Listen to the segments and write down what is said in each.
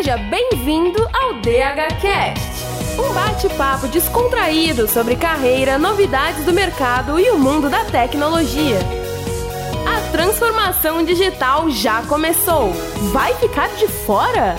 Seja bem-vindo ao DHCast, um bate-papo descontraído sobre carreira, novidades do mercado e o mundo da tecnologia. A transformação digital já começou. Vai ficar de fora?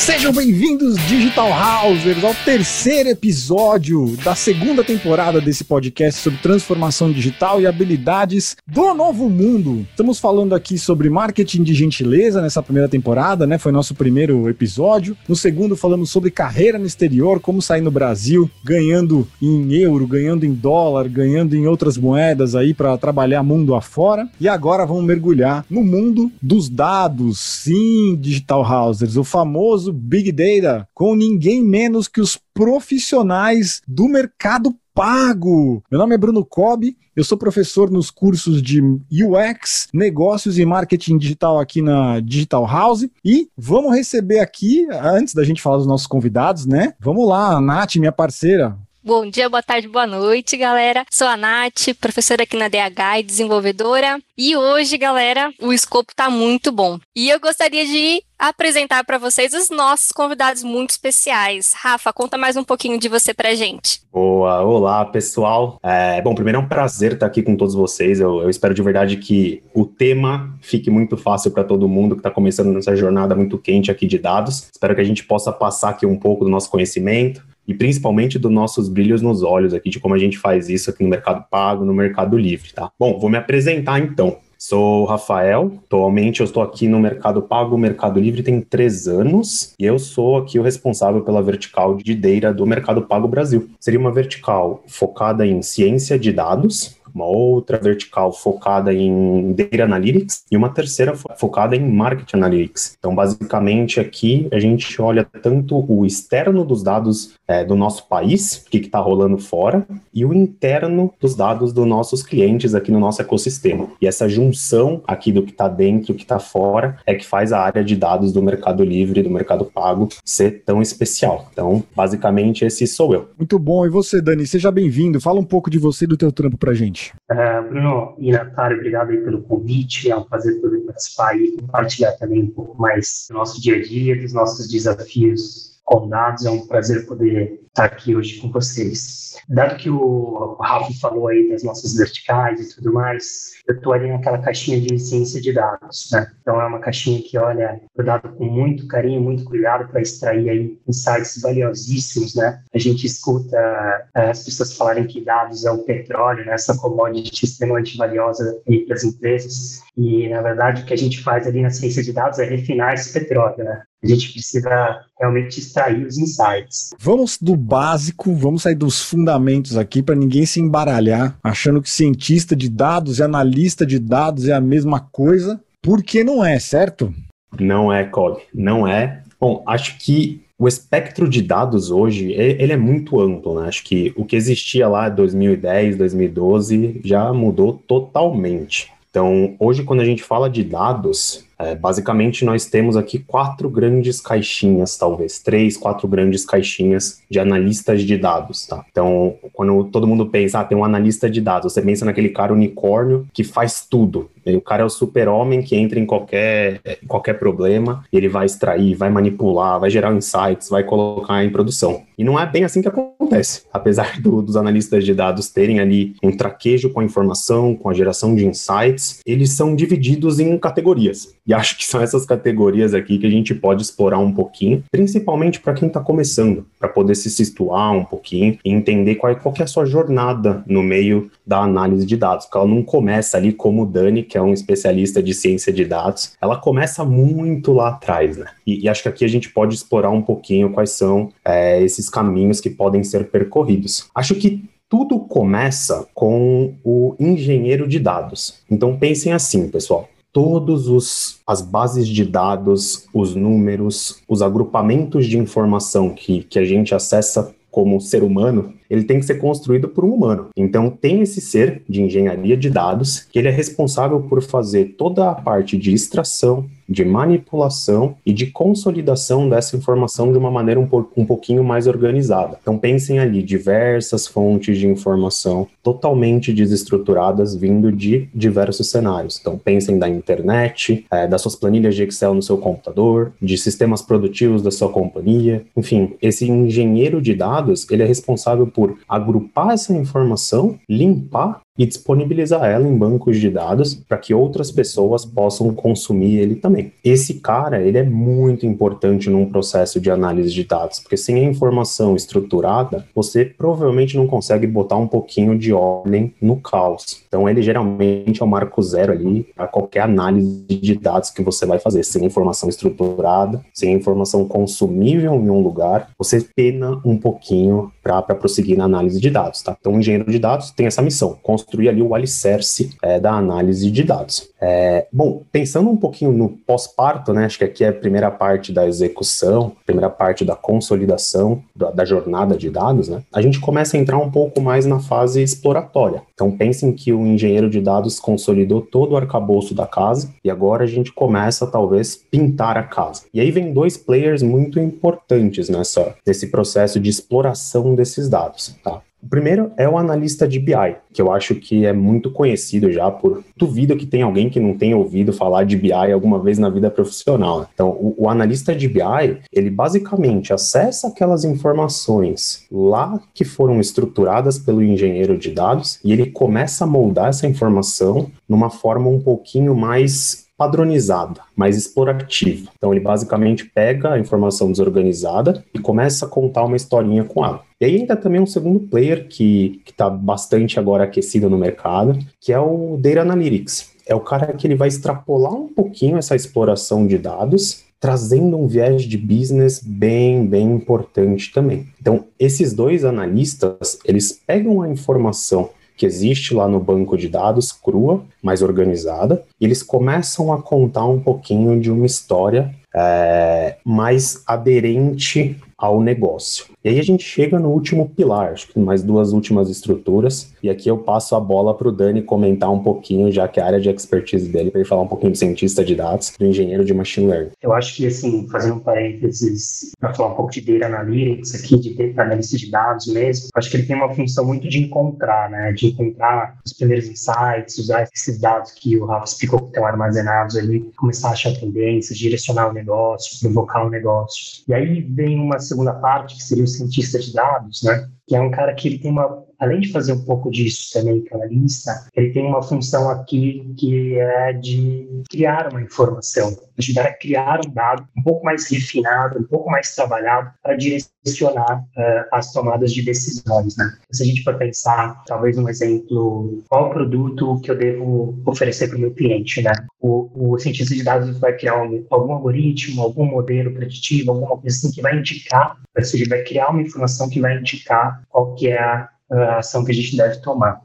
Sejam bem-vindos, Digital Housers, ao terceiro episódio da segunda temporada desse podcast sobre transformação digital e habilidades do novo mundo. Estamos falando aqui sobre marketing de gentileza nessa primeira temporada, né? Foi nosso primeiro episódio. No segundo, falamos sobre carreira no exterior, como sair no Brasil, ganhando em euro, ganhando em dólar, ganhando em outras moedas aí para trabalhar mundo afora. E agora vamos mergulhar no mundo dos dados. Sim, Digital Housers, o famoso famoso Big Data com ninguém menos que os profissionais do mercado pago. Meu nome é Bruno Cobb, eu sou professor nos cursos de UX, negócios e marketing digital aqui na Digital House e vamos receber aqui, antes da gente falar dos nossos convidados, né? Vamos lá, Nath, minha parceira, Bom dia, boa tarde, boa noite, galera. Sou a Nath, professora aqui na DH e desenvolvedora. E hoje, galera, o escopo tá muito bom. E eu gostaria de apresentar para vocês os nossos convidados muito especiais. Rafa, conta mais um pouquinho de você pra gente. Boa, olá pessoal. É, bom, primeiro é um prazer estar aqui com todos vocês. Eu, eu espero de verdade que o tema fique muito fácil para todo mundo que está começando nessa jornada muito quente aqui de dados. Espero que a gente possa passar aqui um pouco do nosso conhecimento, e principalmente dos nossos brilhos nos olhos aqui, de como a gente faz isso aqui no Mercado Pago, no Mercado Livre, tá? Bom, vou me apresentar então. Sou Rafael, atualmente eu estou aqui no Mercado Pago, Mercado Livre tem três anos, e eu sou aqui o responsável pela vertical de Data do Mercado Pago Brasil. Seria uma vertical focada em ciência de dados, uma outra vertical focada em Data Analytics e uma terceira focada em Market Analytics. Então, basicamente, aqui a gente olha tanto o externo dos dados é, do nosso país, o que está rolando fora, e o interno dos dados dos nossos clientes aqui no nosso ecossistema. E essa junção aqui do que está dentro o que está fora é que faz a área de dados do Mercado Livre, do Mercado Pago, ser tão especial. Então, basicamente, esse sou eu. Muito bom. E você, Dani? Seja bem-vindo. Fala um pouco de você e do teu trampo pra gente. Uh, Bruno e Natália, obrigado aí pelo convite. É um prazer poder participar e compartilhar também um pouco mais do nosso dia a dia, dos nossos desafios com dados. É um prazer poder estar aqui hoje com vocês. Dado que o Rafa falou aí das nossas verticais e tudo mais, eu estou ali naquela caixinha de ciência de dados, né? Então é uma caixinha que, olha, foi dado com muito carinho, muito cuidado para extrair aí insights valiosíssimos, né? A gente escuta uh, as pessoas falarem que dados é o petróleo, né? Essa commodity extremamente valiosa para as empresas. E, na verdade, o que a gente faz ali na ciência de dados é refinar esse petróleo, né? A gente precisa realmente extrair os insights. Vamos do básico, vamos sair dos fundamentos aqui para ninguém se embaralhar achando que cientista de dados e analista de dados é a mesma coisa, porque não é, certo? Não é, Cobb, não é. Bom, acho que o espectro de dados hoje, ele é muito amplo, né? Acho que o que existia lá em 2010, 2012 já mudou totalmente. Então, hoje, quando a gente fala de dados, é, basicamente nós temos aqui quatro grandes caixinhas, talvez, três, quatro grandes caixinhas de analistas de dados, tá? Então, quando todo mundo pensa, ah, tem um analista de dados, você pensa naquele cara unicórnio que faz tudo. O cara é o super-homem que entra em qualquer, em qualquer problema, ele vai extrair, vai manipular, vai gerar insights, vai colocar em produção. E não é bem assim que acontece. Apesar do, dos analistas de dados terem ali um traquejo com a informação, com a geração de insights, eles são divididos em categorias. E acho que são essas categorias aqui que a gente pode explorar um pouquinho, principalmente para quem está começando, para poder se situar um pouquinho e entender qual, qual é a sua jornada no meio da análise de dados, porque ela não começa ali como o Dani, que é um especialista de ciência de dados, ela começa muito lá atrás, né? E, e acho que aqui a gente pode explorar um pouquinho quais são é, esses caminhos que podem ser percorridos. Acho que tudo começa com o engenheiro de dados. Então pensem assim, pessoal todos os as bases de dados, os números, os agrupamentos de informação que, que a gente acessa como ser humano, ele tem que ser construído por um humano. Então tem esse ser de engenharia de dados que ele é responsável por fazer toda a parte de extração, de manipulação e de consolidação dessa informação de uma maneira um, um pouquinho mais organizada. Então pensem ali diversas fontes de informação totalmente desestruturadas vindo de diversos cenários. Então pensem da internet, é, das suas planilhas de Excel no seu computador, de sistemas produtivos da sua companhia, enfim, esse engenheiro de dados ele é responsável por agrupar essa informação, limpar e disponibilizar ela em bancos de dados para que outras pessoas possam consumir ele também. Esse cara, ele é muito importante num processo de análise de dados, porque sem a informação estruturada, você provavelmente não consegue botar um pouquinho de ordem no caos. Então, ele geralmente é o marco zero ali para qualquer análise de dados que você vai fazer. Sem informação estruturada, sem informação consumível em um lugar, você pena um pouquinho para prosseguir na análise de dados, tá? Então, o engenheiro de dados tem essa missão, construir ali o alicerce é, da análise de dados. É, bom, pensando um pouquinho no pós-parto, né, acho que aqui é a primeira parte da execução, primeira parte da consolidação da, da, jornada de dados, né, a gente começa a entrar um pouco mais na fase exploratória. Então pensem que o engenheiro de dados consolidou todo o arcabouço da casa e agora a gente começa talvez pintar a casa. E aí vem dois players muito importantes nessa, nesse processo de exploração desses dados. Tá? O primeiro é o analista de BI, que eu acho que é muito conhecido já por. Duvido que tenha alguém que não tenha ouvido falar de BI alguma vez na vida profissional. Então, o, o analista de BI, ele basicamente acessa aquelas informações lá que foram estruturadas pelo engenheiro de dados e ele começa a moldar essa informação numa forma um pouquinho mais padronizada, mais explorativa. Então ele basicamente pega a informação desorganizada e começa a contar uma historinha com ela. E aí ainda também um segundo player que está bastante agora aquecido no mercado, que é o Data Analytics. É o cara que ele vai extrapolar um pouquinho essa exploração de dados trazendo um viés de business bem, bem importante também. Então, esses dois analistas, eles pegam a informação que existe lá no banco de dados, crua, mais organizada, e eles começam a contar um pouquinho de uma história é, mais aderente ao negócio. E aí a gente chega no último pilar, acho que mais duas últimas estruturas, e aqui eu passo a bola para o Dani comentar um pouquinho, já que a área de expertise dele, para ele falar um pouquinho do cientista de dados, do engenheiro de machine learning. Eu acho que, assim, fazendo um parênteses, para falar um pouco de data analytics aqui, de data analista de dados mesmo, acho que ele tem uma função muito de encontrar, né, de encontrar os primeiros insights, usar esses dados que o Rafa explicou que estão armazenados ali, começar a achar tendências, direcionar o negócio, provocar o negócio. E aí vem uma segunda parte, que seria o cientista de dados, né? Que é um cara que ele tem uma, além de fazer um pouco disso também, que analista, ele tem uma função aqui que é de criar uma informação, ajudar a criar um dado um pouco mais refinado, um pouco mais trabalhado para direcionar uh, as tomadas de decisões, né? Se a gente for pensar, talvez um exemplo, qual produto que eu devo oferecer para o meu cliente, né? O, o cientista de dados vai criar um, algum algoritmo, algum modelo preditivo, alguma coisa assim que vai indicar, ou seja, vai criar uma informação que vai indicar qual que é a, a ação que a gente deve tomar.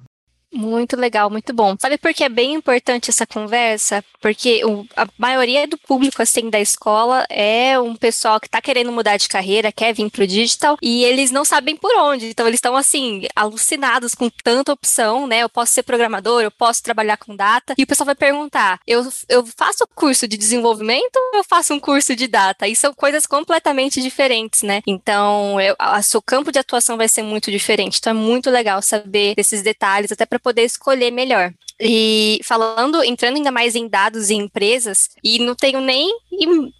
Muito legal, muito bom. Sabe por que é bem importante essa conversa? Porque o, a maioria do público, assim, da escola é um pessoal que está querendo mudar de carreira, quer vir pro digital, e eles não sabem por onde. Então, eles estão, assim, alucinados com tanta opção, né? Eu posso ser programador, eu posso trabalhar com data. E o pessoal vai perguntar, eu, eu faço curso de desenvolvimento ou eu faço um curso de data? E são coisas completamente diferentes, né? Então, a seu campo de atuação vai ser muito diferente. Então, é muito legal saber desses detalhes, até para poder escolher melhor. E falando, entrando ainda mais em dados e empresas, e não tenho nem,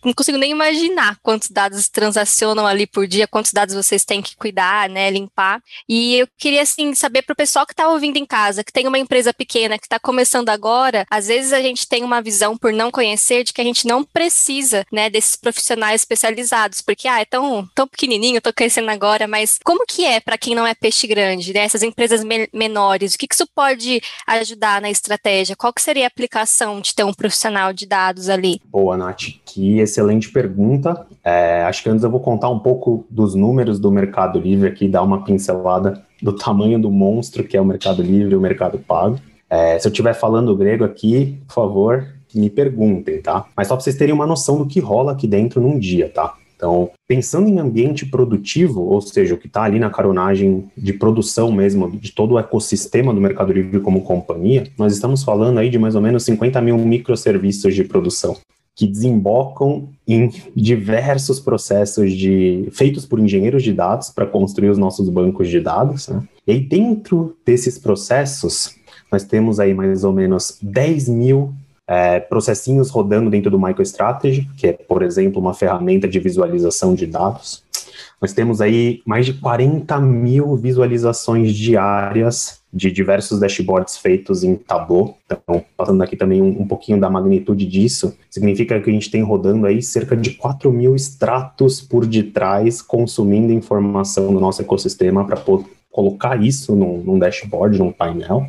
não consigo nem imaginar quantos dados transacionam ali por dia, quantos dados vocês têm que cuidar, né, limpar. E eu queria, assim, saber para o pessoal que está ouvindo em casa, que tem uma empresa pequena, que está começando agora, às vezes a gente tem uma visão por não conhecer de que a gente não precisa, né, desses profissionais especializados, porque, ah, é tão, tão pequenininho, estou crescendo agora, mas como que é para quem não é peixe grande, né, essas empresas me menores, o que, que isso pode ajudar na estratégia? Qual que seria a aplicação de ter um profissional de dados ali? Boa, Nath. Que excelente pergunta. É, acho que antes eu vou contar um pouco dos números do Mercado Livre aqui, dar uma pincelada do tamanho do monstro que é o Mercado Livre e o Mercado Pago. É, se eu estiver falando grego aqui, por favor, me perguntem, tá? Mas só para vocês terem uma noção do que rola aqui dentro num dia, tá? Então, pensando em ambiente produtivo, ou seja, o que está ali na caronagem de produção mesmo, de todo o ecossistema do Mercado Livre como companhia, nós estamos falando aí de mais ou menos 50 mil microserviços de produção que desembocam em diversos processos de feitos por engenheiros de dados para construir os nossos bancos de dados. Né? E aí, dentro desses processos, nós temos aí mais ou menos 10 mil é, processinhos rodando dentro do MicroStrategy, que é, por exemplo, uma ferramenta de visualização de dados. Nós temos aí mais de 40 mil visualizações diárias de diversos dashboards feitos em Tableau. Então, passando aqui também um, um, pouquinho da magnitude disso, significa que a gente tem rodando aí cerca de 4 mil extratos por detrás, consumindo informação do nosso ecossistema para colocar isso num, num dashboard, num painel.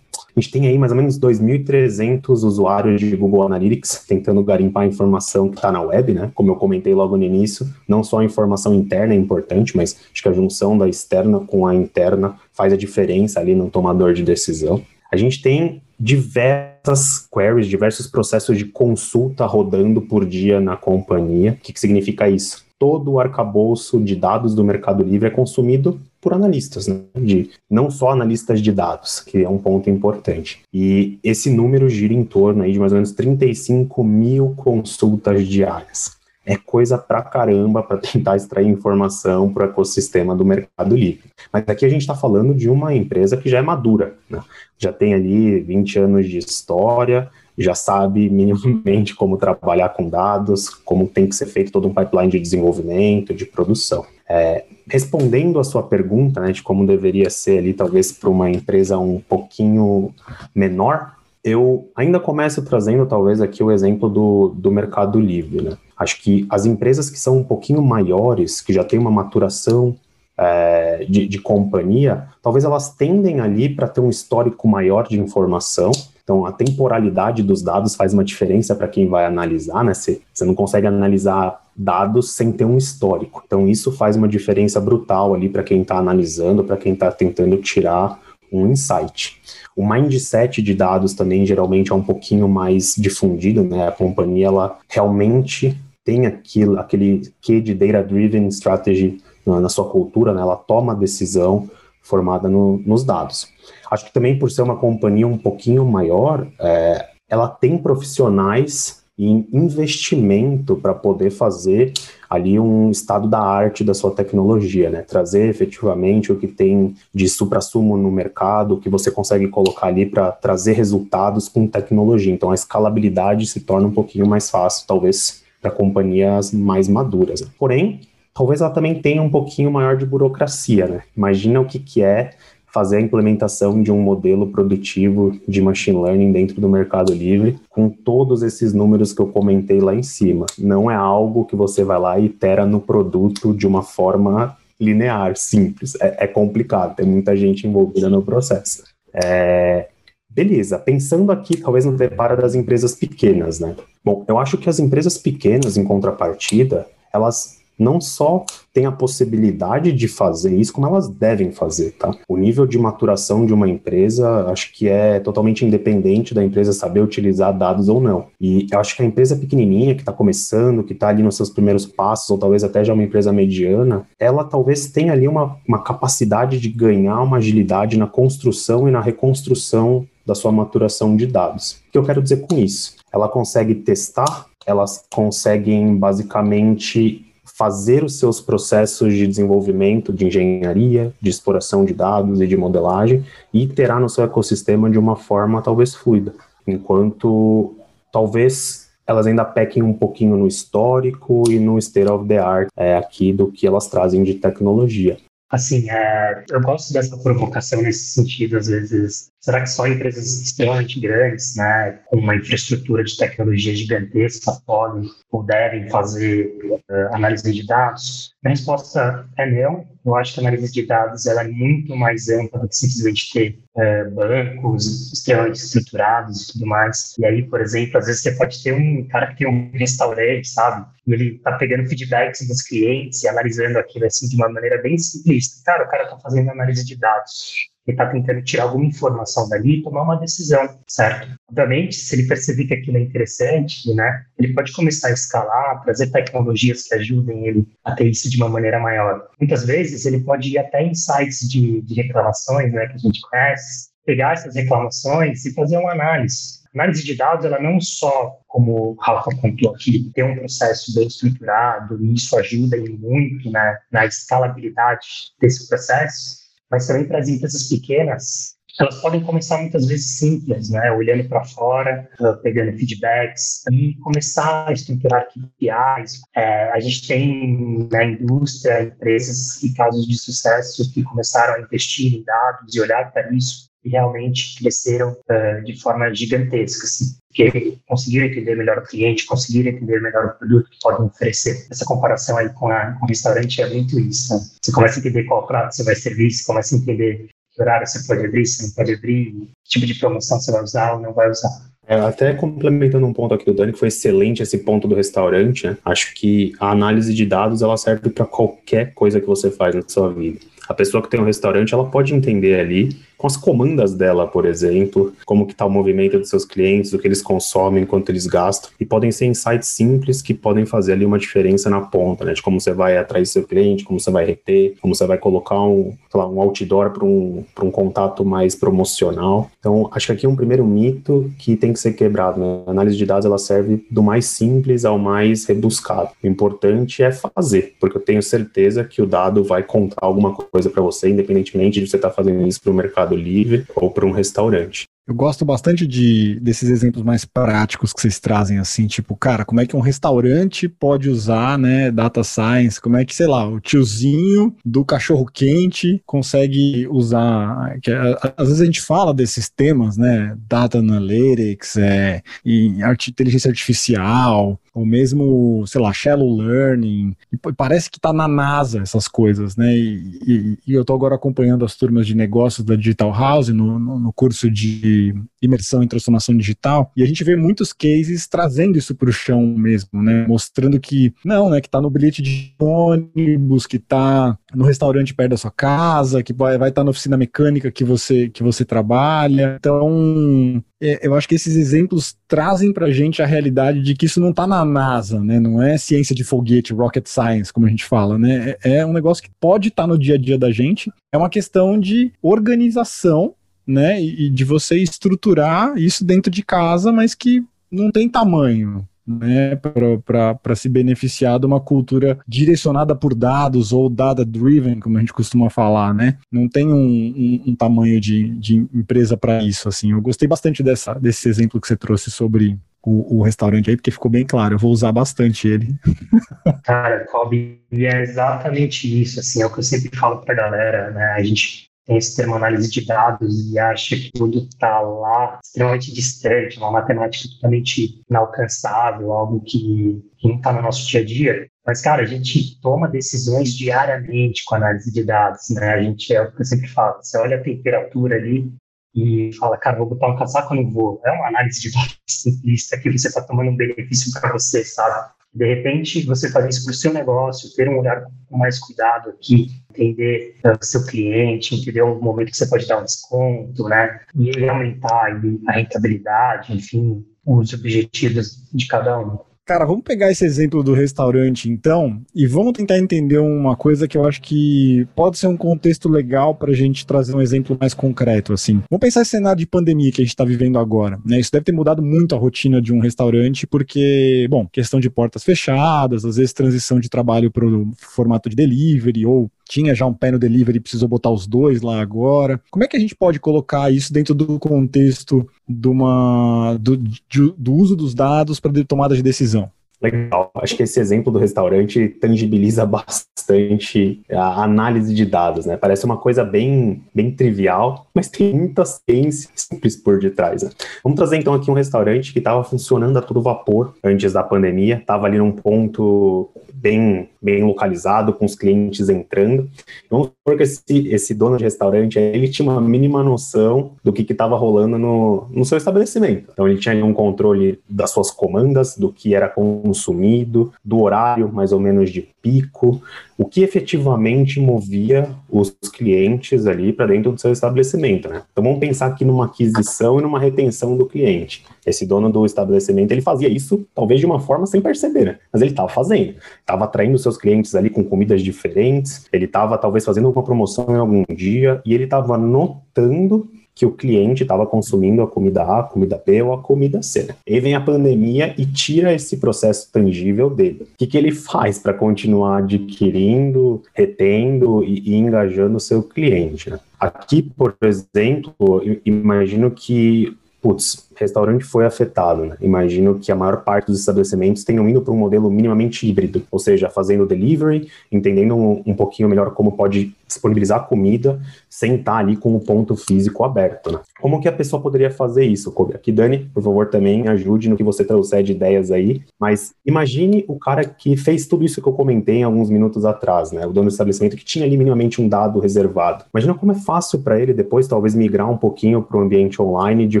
A gente tem aí mais ou menos 2.300 usuários de Google Analytics tentando garimpar a informação que está na web, né? Como eu comentei logo no início, não só a informação interna é importante, mas acho que a junção da externa com a interna faz a diferença ali no tomador de decisão. A gente tem diversas queries, diversos processos de consulta rodando por dia na companhia. O que, que significa isso? todo o arcabouço de dados do Mercado Livre é consumido por analistas, né? de, não só analistas de dados, que é um ponto importante. E esse número gira em torno aí de mais ou menos 35 mil consultas diárias. É coisa pra caramba para tentar extrair informação para o ecossistema do Mercado Livre. Mas aqui a gente está falando de uma empresa que já é madura, né? já tem ali 20 anos de história, já sabe minimamente como trabalhar com dados, como tem que ser feito todo um pipeline de desenvolvimento, de produção. É, respondendo a sua pergunta, né, de como deveria ser ali, talvez para uma empresa um pouquinho menor, eu ainda começo trazendo talvez aqui o exemplo do, do Mercado Livre. Né? Acho que as empresas que são um pouquinho maiores, que já têm uma maturação é, de, de companhia, talvez elas tendem ali para ter um histórico maior de informação, então, a temporalidade dos dados faz uma diferença para quem vai analisar, né? Você, não consegue analisar dados sem ter um histórico. Então, isso faz uma diferença brutal ali para quem está analisando, para quem está tentando tirar um insight. O mindset de dados também geralmente é um pouquinho mais difundido, né? A companhia ela realmente tem aquilo, aquele que de data-driven strategy na, na, sua cultura, né? Ela toma a decisão formada no, nos dados. Acho que também por ser uma companhia um pouquinho maior, é, ela tem profissionais em investimento para poder fazer ali um estado da arte da sua tecnologia, né? Trazer efetivamente o que tem de supra-sumo no mercado, o que você consegue colocar ali para trazer resultados com tecnologia. Então a escalabilidade se torna um pouquinho mais fácil, talvez, para companhias mais maduras. Né? Porém, talvez ela também tenha um pouquinho maior de burocracia, né? Imagina o que, que é fazer a implementação de um modelo produtivo de machine learning dentro do Mercado Livre, com todos esses números que eu comentei lá em cima. Não é algo que você vai lá e itera no produto de uma forma linear, simples. É, é complicado, tem muita gente envolvida no processo. É, Beleza, pensando aqui, talvez no preparo das empresas pequenas, né? Bom, eu acho que as empresas pequenas, em contrapartida, elas não só têm a possibilidade de fazer isso, como elas devem fazer, tá? O nível de maturação de uma empresa, acho que é totalmente independente da empresa saber utilizar dados ou não. E eu acho que a empresa pequenininha, que está começando, que está ali nos seus primeiros passos, ou talvez até já uma empresa mediana, ela talvez tenha ali uma, uma capacidade de ganhar uma agilidade na construção e na reconstrução da sua maturação de dados. O que eu quero dizer com isso? Ela consegue testar, elas conseguem basicamente fazer os seus processos de desenvolvimento de engenharia, de exploração de dados e de modelagem e iterar no seu ecossistema de uma forma talvez fluida, enquanto talvez elas ainda pequem um pouquinho no histórico e no state of the art é, aqui do que elas trazem de tecnologia. Assim, é, eu gosto dessa provocação nesse sentido, às vezes. Será que só empresas extremamente grandes, né, com uma infraestrutura de tecnologia gigantesca, podem ou devem fazer uh, análise de dados? A resposta é não. Eu acho que a análise de dados ela é muito mais ampla do que simplesmente ter uh, bancos extremamente estruturados e tudo mais. E aí, por exemplo, às vezes você pode ter um cara que tem um restaurante, sabe? E ele tá pegando feedbacks dos clientes e analisando aquilo assim de uma maneira bem simplista. Cara, o cara tá fazendo análise de dados ele está tentando tirar alguma informação dali e tomar uma decisão, certo? Obviamente, se ele perceber que aquilo é interessante, né, ele pode começar a escalar, trazer tecnologias que ajudem ele a ter isso de uma maneira maior. Muitas vezes, ele pode ir até em sites de, de reclamações, né, que a gente conhece, pegar essas reclamações e fazer uma análise. Análise de dados, ela não só, como o Rafa contou aqui, tem um processo bem estruturado, e isso ajuda muito né, na escalabilidade desse processo, mas também para as empresas pequenas, elas podem começar muitas vezes simples, né? Olhando para fora, pegando feedbacks e começar a estruturar KPIs. É, a gente tem na indústria empresas e casos de sucesso que começaram a investir em dados e olhar para isso e realmente cresceram uh, de forma gigantesca, assim, porque conseguiram entender melhor o cliente, conseguiram entender melhor o produto que podem oferecer. Essa comparação aí com, a, com o restaurante é muito isso. Né? Você começa a entender qual prato você vai servir, você começa a entender que horário você pode abrir, você não pode abrir, que tipo de promoção você vai usar ou não vai usar. É, até complementando um ponto aqui do Dani, que foi excelente esse ponto do restaurante, né? Acho que a análise de dados ela serve para qualquer coisa que você faz na sua vida. A pessoa que tem um restaurante, ela pode entender ali com as comandas dela, por exemplo, como que está o movimento dos seus clientes, o que eles consomem, quanto eles gastam, e podem ser insights simples que podem fazer ali uma diferença na ponta, né, de como você vai atrair seu cliente, como você vai reter, como você vai colocar um, lá, um outdoor para um, um contato mais promocional. Então, acho que aqui é um primeiro mito que tem que ser quebrado, né? A análise de dados, ela serve do mais simples ao mais rebuscado. O importante é fazer, porque eu tenho certeza que o dado vai contar alguma coisa para você, independentemente de você estar tá fazendo isso para o mercado Mercado Livre ou para um restaurante. Eu gosto bastante de, desses exemplos mais práticos que vocês trazem, assim, tipo, cara, como é que um restaurante pode usar, né, data science, como é que, sei lá, o tiozinho do cachorro quente consegue usar, que, às vezes a gente fala desses temas, né, data analytics, é, e inteligência artificial, ou mesmo, sei lá, shallow learning, e parece que tá na NASA essas coisas, né, e, e, e eu tô agora acompanhando as turmas de negócios da Digital House no, no, no curso de imersão em transformação digital, e a gente vê muitos cases trazendo isso para o chão mesmo, né? Mostrando que não, né? Que está no bilhete de ônibus, que está no restaurante perto da sua casa, que vai estar tá na oficina mecânica que você que você trabalha. Então, é, eu acho que esses exemplos trazem para a gente a realidade de que isso não está na NASA, né? Não é ciência de foguete, rocket science, como a gente fala, né? É, é um negócio que pode estar tá no dia a dia da gente. É uma questão de organização né? E de você estruturar isso dentro de casa, mas que não tem tamanho. Né, para se beneficiar de uma cultura direcionada por dados ou data-driven, como a gente costuma falar, né? Não tem um, um, um tamanho de, de empresa para isso, assim. Eu gostei bastante dessa, desse exemplo que você trouxe sobre o, o, restaurante aí, porque ficou bem claro, eu vou usar bastante ele. Cara, Kobe, é exatamente isso, assim, é o que eu sempre falo pra galera, né? A gente tem esse termo análise de dados e acha que tudo está lá extremamente distante, uma matemática totalmente inalcançável, algo que, não está no nosso dia a dia. Mas, cara, a gente toma decisões diariamente com análise de dados, né? A gente, é o que eu sempre falo, você olha a temperatura ali e fala, cara, vou botar um casaco ou não vou? É uma análise de dados simplista que você está tomando um benefício para você, sabe? De repente, você fazer isso para o seu negócio, ter um olhar com mais cuidado aqui, entender o seu cliente, entender o momento que você pode dar um desconto, né? E aumentar a rentabilidade, enfim, os objetivos de cada um. Cara, vamos pegar esse exemplo do restaurante então e vamos tentar entender uma coisa que eu acho que pode ser um contexto legal para a gente trazer um exemplo mais concreto assim. Vamos pensar esse cenário de pandemia que a gente está vivendo agora, né? Isso deve ter mudado muito a rotina de um restaurante porque, bom, questão de portas fechadas, às vezes transição de trabalho para o formato de delivery ou tinha já um pé no delivery e precisou botar os dois lá agora. Como é que a gente pode colocar isso dentro do contexto de uma, do, de, do uso dos dados para tomada de decisão? Legal. Acho que esse exemplo do restaurante tangibiliza bastante a análise de dados, né? Parece uma coisa bem, bem trivial, mas tem muita ciência simples por detrás. Né? Vamos trazer então aqui um restaurante que estava funcionando a todo vapor antes da pandemia, estava ali num ponto bem, bem localizado, com os clientes entrando. Vamos supor que esse, esse dono de restaurante, ele tinha uma mínima noção do que estava rolando no, no seu estabelecimento. Então ele tinha um controle das suas comandas, do que era consumido, do horário mais ou menos de pico, o que efetivamente movia os clientes ali para dentro do seu estabelecimento, né? Então vamos pensar aqui numa aquisição e numa retenção do cliente. Esse dono do estabelecimento, ele fazia isso talvez de uma forma sem perceber, né? Mas ele estava fazendo. Estava atraindo seus clientes ali com comidas diferentes, ele estava talvez fazendo uma promoção em algum dia e ele estava notando que o cliente estava consumindo a comida A, a comida B ou a comida C. Aí vem a pandemia e tira esse processo tangível dele. O que, que ele faz para continuar adquirindo, retendo e, e engajando o seu cliente? Né? Aqui, por exemplo, imagino que putz, restaurante foi afetado, né? Imagino que a maior parte dos estabelecimentos tenham ido para um modelo minimamente híbrido, ou seja, fazendo delivery, entendendo um, um pouquinho melhor como pode disponibilizar comida sem estar ali com o ponto físico aberto, né? Como que a pessoa poderia fazer isso, Kobe? Aqui, Dani, por favor, também ajude no que você trouxer de ideias aí, mas imagine o cara que fez tudo isso que eu comentei alguns minutos atrás, né? O dono do estabelecimento que tinha ali minimamente um dado reservado. Imagina como é fácil para ele depois talvez migrar um pouquinho para o ambiente online de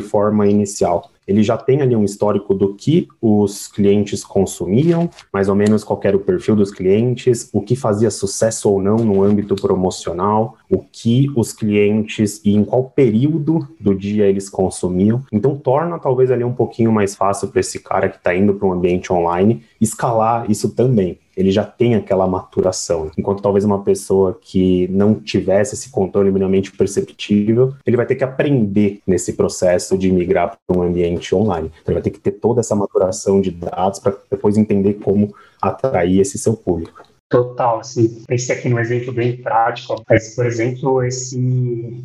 forma inicial So ele já tem ali um histórico do que os clientes consumiam, mais ou menos qual era o perfil dos clientes, o que fazia sucesso ou não no âmbito promocional, o que os clientes e em qual período do dia eles consumiam. Então torna talvez ali um pouquinho mais fácil para esse cara que está indo para um ambiente online escalar isso também ele já tem aquela maturação. Enquanto talvez uma pessoa que não tivesse esse controle minimamente perceptível, ele vai ter que aprender nesse processo de migrar para um ambiente online. Então, ele vai ter que ter toda essa maturação de dados para depois entender como atrair esse seu público. Total, assim, pensei aqui num exemplo bem prático, mas, por exemplo, esse,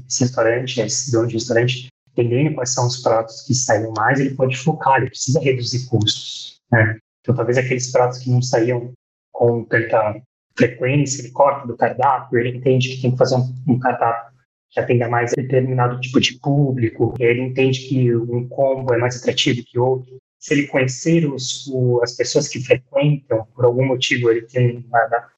esse restaurante, esse dono de restaurante, entendendo quais são os pratos que saem mais, ele pode focar, ele precisa reduzir custos, né? Então, talvez aqueles pratos que não saíam com tanta frequência, ele corta do cardápio, ele entende que tem que fazer um, um cardápio que atenda mais determinado tipo de público, ele entende que um combo é mais atrativo que outro. Se ele conhecer os, o, as pessoas que frequentam, por algum motivo ele tem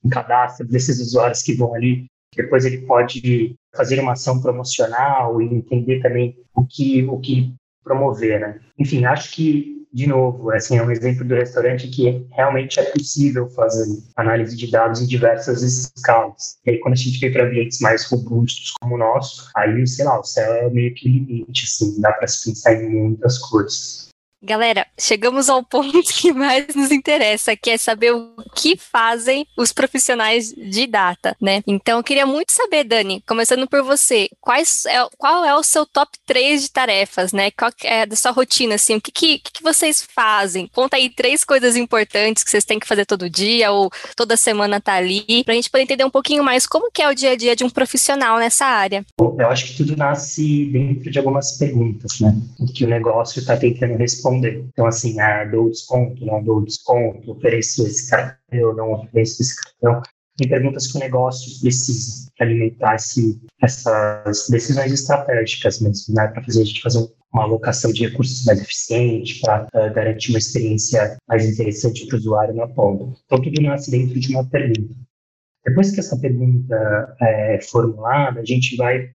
um cadastro desses usuários que vão ali, depois ele pode fazer uma ação promocional e entender também o que, o que promover, né? Enfim, acho que de novo, assim, é um exemplo do restaurante que realmente é possível fazer análise de dados em diversas escalas. E aí, quando a gente vem para ambientes mais robustos como o nosso, aí, sei lá, o céu é meio que limite, assim, dá para se pensar em muitas coisas. Galera, chegamos ao ponto que mais nos interessa, que é saber o que fazem os profissionais de data, né? Então, eu queria muito saber, Dani, começando por você, quais é, qual é o seu top 3 de tarefas, né? Qual é da sua rotina, assim, o que, que, que vocês fazem? Conta aí três coisas importantes que vocês têm que fazer todo dia ou toda semana tá ali, pra gente poder entender um pouquinho mais como que é o dia a dia de um profissional nessa área. Eu acho que tudo nasce dentro de algumas perguntas, né? Que o negócio está tentando responder responder. Então, assim, ah, dou desconto, não dou desconto, ofereço esse cartão, não ofereço esse cartão. Tem perguntas que o negócio precisa alimentar esse, essas decisões estratégicas mesmo, né? Para fazer a gente fazer uma alocação de recursos mais eficiente, para uh, garantir uma experiência mais interessante para o usuário na ponta. Então, tudo nasce dentro de uma pergunta. Depois que essa pergunta é formulada, a gente vai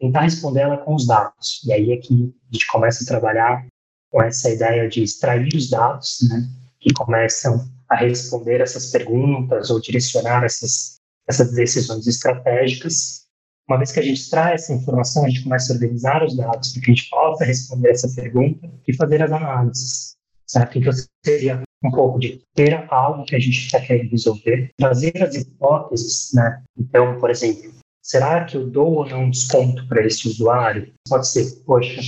tentar responder ela com os dados. E aí é que a gente começa a trabalhar com essa ideia de extrair os dados, né, que começam a responder essas perguntas ou direcionar essas, essas decisões estratégicas. Uma vez que a gente extrai essa informação, a gente começa a organizar os dados para que a gente possa responder essa pergunta e fazer as análises. Certo? Então, seria um pouco de ter algo que a gente está querendo resolver, trazer as hipóteses, né? Então, por exemplo, será que eu dou ou não desconto para esse usuário? Pode ser, poxa,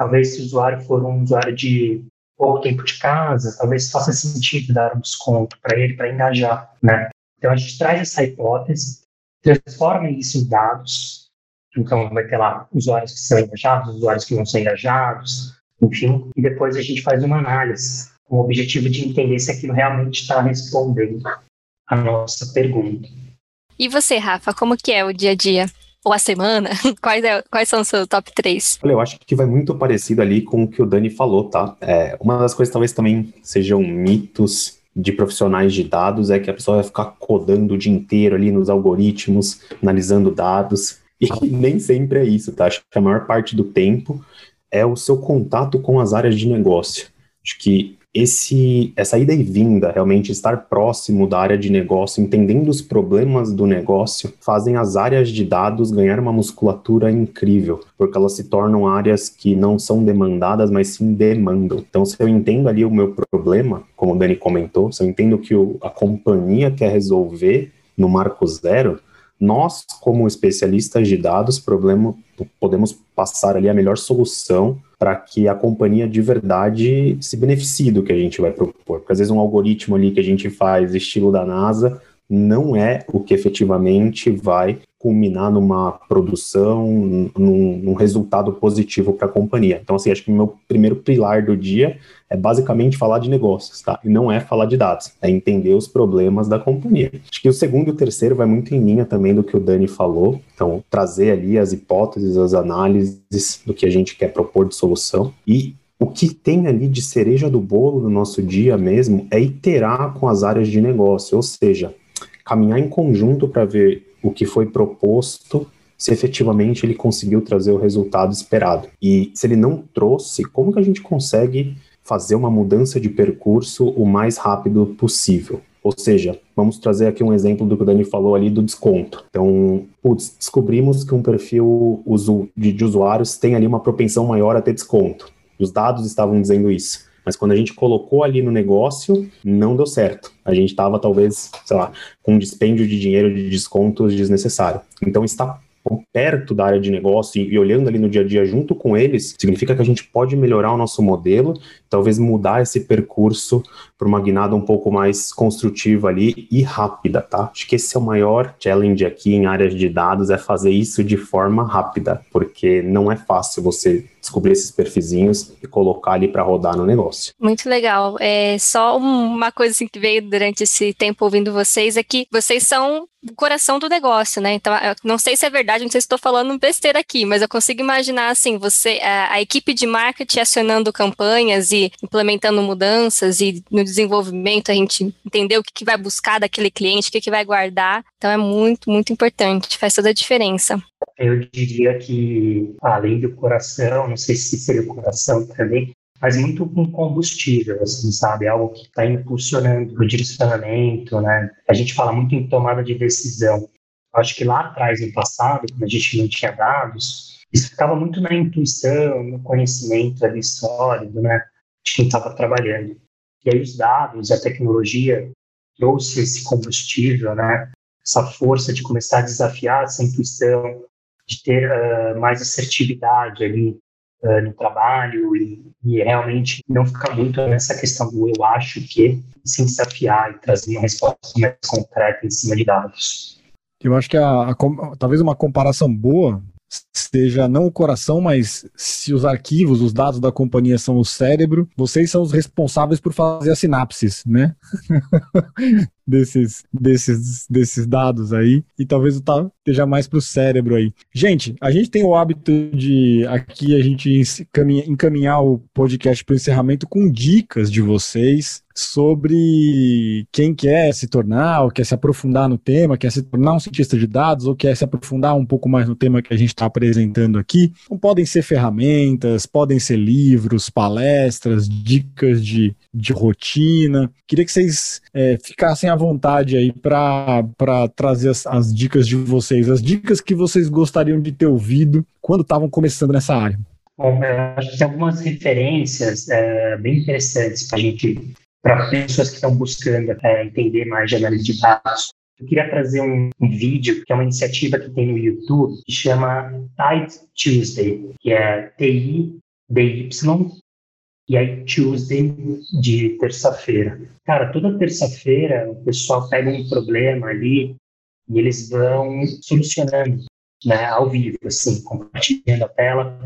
Talvez se o usuário for um usuário de pouco tempo de casa, talvez faça sentido dar um desconto para ele, para engajar, né? Então a gente traz essa hipótese, transforma isso em dados, então vai ter lá usuários que são engajados, usuários que não são engajados, enfim, e depois a gente faz uma análise com o objetivo de entender se aquilo realmente está respondendo a nossa pergunta. E você, Rafa, como que é o dia a dia? Ou a semana? Quais, é, quais são os seus top 3? Olha, eu acho que vai muito parecido ali com o que o Dani falou, tá? É, uma das coisas talvez também sejam mitos de profissionais de dados é que a pessoa vai ficar codando o dia inteiro ali nos algoritmos, analisando dados. E nem sempre é isso, tá? Acho que a maior parte do tempo é o seu contato com as áreas de negócio. Acho que esse, essa ida e vinda, realmente estar próximo da área de negócio, entendendo os problemas do negócio, fazem as áreas de dados ganhar uma musculatura incrível, porque elas se tornam áreas que não são demandadas, mas sim demandam. Então, se eu entendo ali o meu problema, como o Dani comentou, se eu entendo que o, a companhia quer resolver no marco zero, nós, como especialistas de dados, problema, podemos passar ali a melhor solução para que a companhia de verdade se beneficie do que a gente vai propor. Porque às vezes um algoritmo ali que a gente faz estilo da NASA não é o que efetivamente vai culminar numa produção, num, num resultado positivo para a companhia. Então, assim, acho que o meu primeiro pilar do dia é basicamente falar de negócios, tá? E não é falar de dados, é entender os problemas da companhia. Acho que o segundo e o terceiro vai muito em linha também do que o Dani falou. Então, trazer ali as hipóteses, as análises do que a gente quer propor de solução e o que tem ali de cereja do bolo no nosso dia mesmo é iterar com as áreas de negócio, ou seja, caminhar em conjunto para ver o que foi proposto, se efetivamente ele conseguiu trazer o resultado esperado. E se ele não trouxe, como que a gente consegue fazer uma mudança de percurso o mais rápido possível? Ou seja, vamos trazer aqui um exemplo do que o Dani falou ali do desconto. Então, putz, descobrimos que um perfil de usuários tem ali uma propensão maior a ter desconto. Os dados estavam dizendo isso. Mas quando a gente colocou ali no negócio, não deu certo. A gente estava, talvez, sei lá, com um dispêndio de dinheiro de descontos desnecessário. Então, está perto da área de negócio e, e, olhando ali no dia a dia junto com eles, significa que a gente pode melhorar o nosso modelo, talvez mudar esse percurso para uma guinada um pouco mais construtiva ali e rápida, tá? Acho que esse é o maior challenge aqui em áreas de dados, é fazer isso de forma rápida, porque não é fácil você descobrir esses perfizinhos e colocar ali para rodar no negócio. Muito legal. É só uma coisa assim que veio durante esse tempo ouvindo vocês é que vocês são o coração do negócio, né? Então, não sei se é verdade, não sei se estou falando besteira aqui, mas eu consigo imaginar assim, você, a, a, equipe de marketing acionando campanhas e implementando mudanças e no desenvolvimento a gente entender o que, que vai buscar daquele cliente, o que, que vai guardar. Então é muito, muito importante, faz toda a diferença. Eu diria que além do coração, não sei se seria o coração também, mas muito com combustível, assim, sabe? Algo que está impulsionando o direcionamento, né? A gente fala muito em tomada de decisão. Acho que lá atrás, no passado, quando a gente não tinha dados, isso ficava muito na intuição, no conhecimento ali sólido, né? De quem estava trabalhando. E aí os dados, a tecnologia trouxe esse combustível, né? Essa força de começar a desafiar essa intuição, de ter uh, mais assertividade ali uh, no trabalho e, e, realmente não ficar muito nessa questão do eu acho que, se desafiar e trazer uma resposta mais concreta em cima de dados. Eu acho que a, a, talvez uma comparação boa seja não o coração, mas se os arquivos, os dados da companhia são o cérebro, vocês são os responsáveis por fazer as sinapses, né? desses, desses, desses dados aí, e talvez tal esteja mais para o cérebro aí. Gente, a gente tem o hábito de aqui a gente encaminhar o podcast para o encerramento com dicas de vocês sobre quem quer se tornar, ou quer se aprofundar no tema, quer se tornar um cientista de dados, ou quer se aprofundar um pouco mais no tema que a gente está apresentando aqui. Então, podem ser ferramentas, podem ser livros, palestras, dicas de, de rotina. Queria que vocês é, ficassem à vontade aí para trazer as, as dicas de vocês, as dicas que vocês gostariam de ter ouvido quando estavam começando nessa área. Bom, eu acho que tem algumas referências é, bem interessantes para gente para pessoas que estão buscando é, entender mais de análise de dados. Eu queria trazer um, um, vídeo, que é uma iniciativa que tem no YouTube, que chama Tide Tuesday, que é T-I-D-Y, e aí Tuesday de terça-feira. Cara, toda terça-feira o pessoal pega um problema ali e eles vão solucionando né, ao vivo, assim, compartilhando a tela.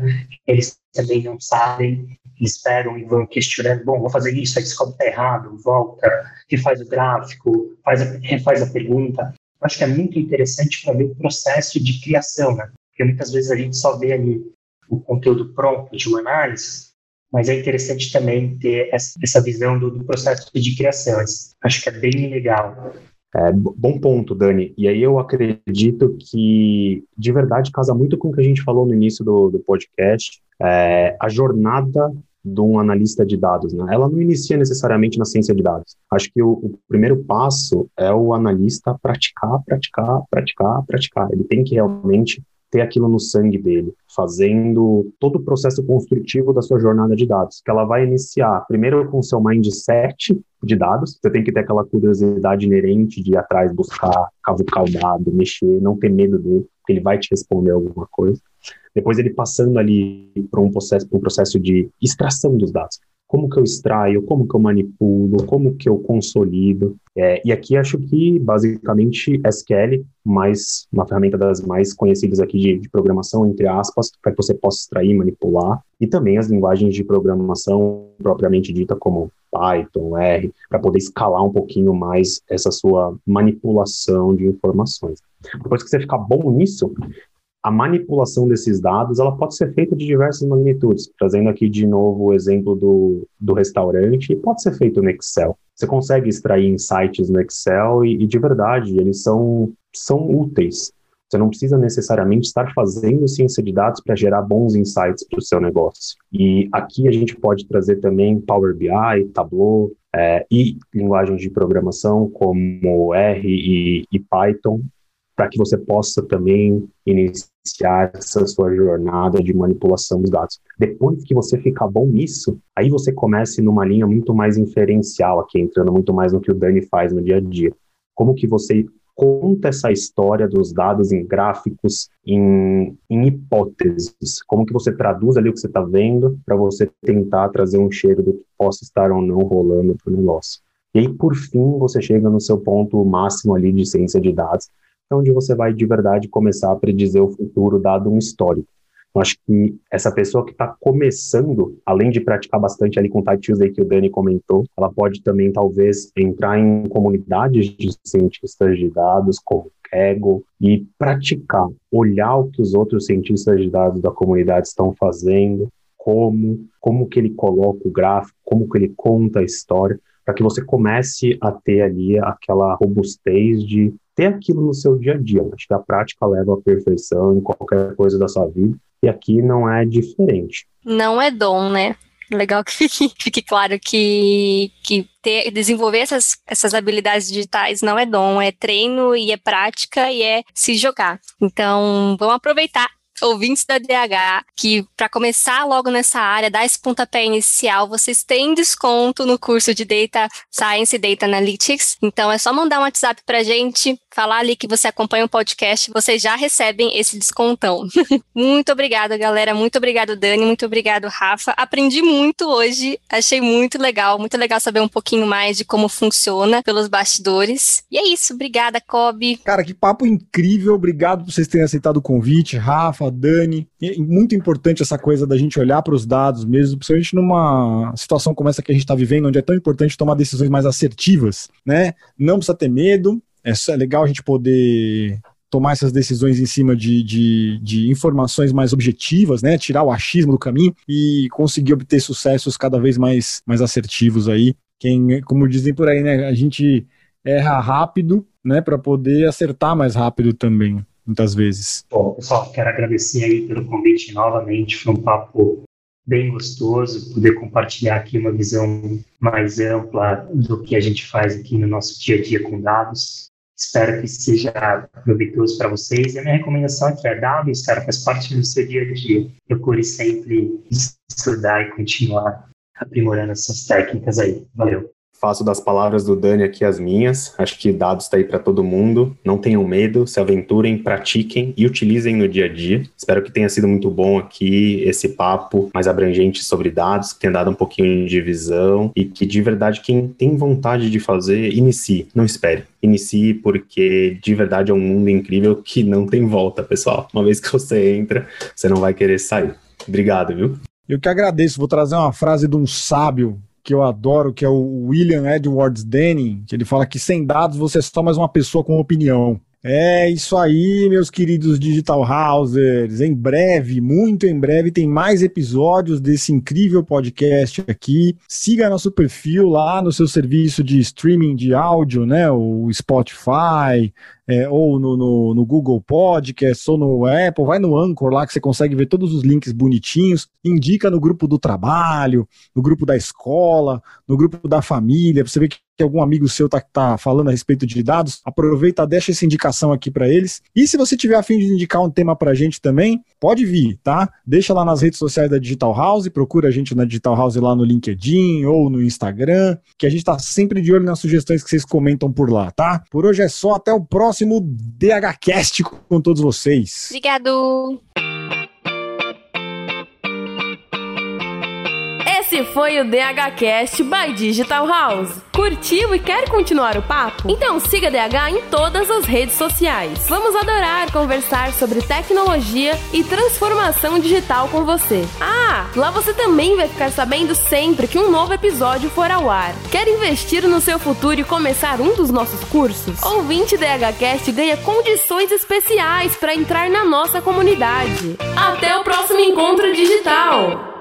Eles também não sabem, eles pegam e vão questionando, bom, vou fazer isso, aí descobre que tá errado, volta, refaz o gráfico, faz a, refaz a pergunta. Acho que é muito interessante para ver o processo de criação, né? Porque muitas vezes a gente só vê ali o conteúdo pronto de uma análise, mas é interessante também ter essa visão do, do processo de criação. Acho que é bem legal. É, bom ponto, Dani. E aí eu acredito que, de verdade, casa muito com o que a gente falou no início do, do podcast. É, a jornada de um analista de dados, né? Ela não inicia necessariamente na ciência de dados. Acho que o, o, primeiro passo é o analista praticar, praticar, praticar, praticar. Ele tem que realmente ter aquilo no sangue dele, fazendo todo o processo construtivo da sua jornada de dados, que ela vai iniciar primeiro com o seu mindset de dados, você tem que ter aquela curiosidade inerente de ir atrás, buscar, cavucar o dado, mexer, não ter medo dele, porque ele vai te responder alguma coisa. Depois ele passando ali para um processo, um processo de extração dos dados como que eu extraio, como que eu manipulo, como que eu consolido. É, e aqui acho que, basicamente, SQL, mais uma ferramenta das mais conhecidas aqui de, de programação, entre aspas, para que você possa extrair, manipular, e também as linguagens de programação propriamente dita, como Python, R, para poder escalar um pouquinho mais essa sua manipulação de informações. Depois que você ficar bom nisso, a manipulação desses dados ela pode ser feita de diversas magnitudes. Trazendo aqui de novo o exemplo do, do restaurante, pode ser feito no Excel. Você consegue extrair insights no Excel e, e de verdade, eles são, são úteis. Você não precisa necessariamente estar fazendo ciência de dados para gerar bons insights para o seu negócio. E aqui a gente pode trazer também Power BI, Tableau é, e linguagens de programação como R e, e Python para que você possa também iniciar essa sua jornada de manipulação dos dados. Depois que você ficar bom nisso, aí você comece numa linha muito mais inferencial aqui, entrando muito mais no que o Dani faz no dia a dia. Como que você conta essa história dos dados em gráficos, em, em hipóteses, como que você traduz ali o que você está vendo para você tentar trazer um cheiro do que possa estar ou não rolando para o negócio. E aí, por fim, você chega no seu ponto máximo ali de ciência de dados, é onde você vai de verdade começar a predizer o futuro dado um histórico. Eu acho que essa pessoa que está começando, além de praticar bastante ali com o Tide Tuesday que o Dani comentou, ela pode também talvez entrar em comunidades de cientistas de dados, como Kaggle, e praticar, olhar o que os outros cientistas de dados da comunidade estão fazendo, como, como que ele coloca o gráfico, como que ele conta a história, para que você comece a ter ali aquela robustez de ter aquilo no seu dia a dia. Acho que a prática leva à perfeição em qualquer coisa da sua vida, e aqui não é diferente. Não é dom, né? Legal que fique, fique claro que, que ter, desenvolver essas, essas habilidades digitais não é dom, é treino e é prática e é se jogar. Então, vamos aproveitar ouvintes da DH, que para começar logo nessa área, dar esse pontapé inicial, vocês têm desconto no curso de Data Science e Data Analytics. Então é só mandar um WhatsApp pra gente, falar ali que você acompanha o podcast, vocês já recebem esse descontão. muito obrigada, galera. Muito obrigado, Dani. Muito obrigado, Rafa. Aprendi muito hoje. Achei muito legal. Muito legal saber um pouquinho mais de como funciona pelos bastidores. E é isso. Obrigada, Kobe. Cara, que papo incrível. Obrigado por vocês terem aceitado o convite, Rafa. Rafa, Dani. É muito importante essa coisa da gente olhar para os dados mesmo, principalmente numa situação como essa que a gente está vivendo, onde é tão importante tomar decisões mais assertivas, né? Não precisa ter medo, é, é legal a gente poder tomar essas decisões em cima de, de, de, informações mais objetivas, né? Tirar o achismo do caminho e conseguir obter sucessos cada vez mais, mais assertivos aí. Quem, como dizem por aí, né? A gente erra rápido, né? Para poder acertar mais rápido também muitas vezes. Bom, pessoal, quero agradecer aí pelo convite novamente, foi um papo bem gostoso poder compartilhar aqui uma visão mais ampla do que a gente faz aqui no nosso dia a dia com dados. Espero que seja proveitoso para vocês. E a minha recomendação que é dados, cara, faz parte do seu dia a dia. Procure sempre estudar e continuar aprimorando essas técnicas aí. Valeu. Faço das palavras do Dani aqui as minhas. Acho que dados está aí para todo mundo. Não tenham medo, se aventurem, pratiquem e utilizem no dia a dia. Espero que tenha sido muito bom aqui esse papo mais abrangente sobre dados, que tenha dado um pouquinho de visão e que de verdade quem tem vontade de fazer, inicie, não espere. Inicie porque de verdade é um mundo incrível que não tem volta, pessoal. Uma vez que você entra, você não vai querer sair. Obrigado, viu? Eu que agradeço. Vou trazer uma frase de um sábio que eu adoro, que é o William Edwards Denning, que ele fala que sem dados você é só mais uma pessoa com opinião. É isso aí, meus queridos Digital Housers. Em breve, muito em breve, tem mais episódios desse incrível podcast aqui. Siga nosso perfil lá no seu serviço de streaming de áudio, né? O Spotify, é, ou no, no, no, Google Podcast, ou no Apple, vai no Anchor lá que você consegue ver todos os links bonitinhos, indica no grupo do trabalho, no grupo da escola, no grupo da família, pra você ver que que algum amigo seu tá, tá falando a respeito de dados, aproveita, deixa essa indicação aqui para eles. E se você tiver a fim de indicar um tema pra gente também, pode vir, tá? Deixa lá nas redes sociais da Digital House, procura a gente na Digital House lá no LinkedIn ou no Instagram, que a gente tá sempre de olho nas sugestões que vocês comentam por lá, tá? Por hoje é só, até o próximo DHCast com todos vocês. Obrigado! Esse foi o DHCast by Digital House. Curtiu e quer continuar o papo? Então siga DH em todas as redes sociais. Vamos adorar conversar sobre tecnologia e transformação digital com você. Ah, lá você também vai ficar sabendo sempre que um novo episódio for ao ar. Quer investir no seu futuro e começar um dos nossos cursos? Ouvinte DHCast ganha condições especiais para entrar na nossa comunidade. Até o próximo encontro digital!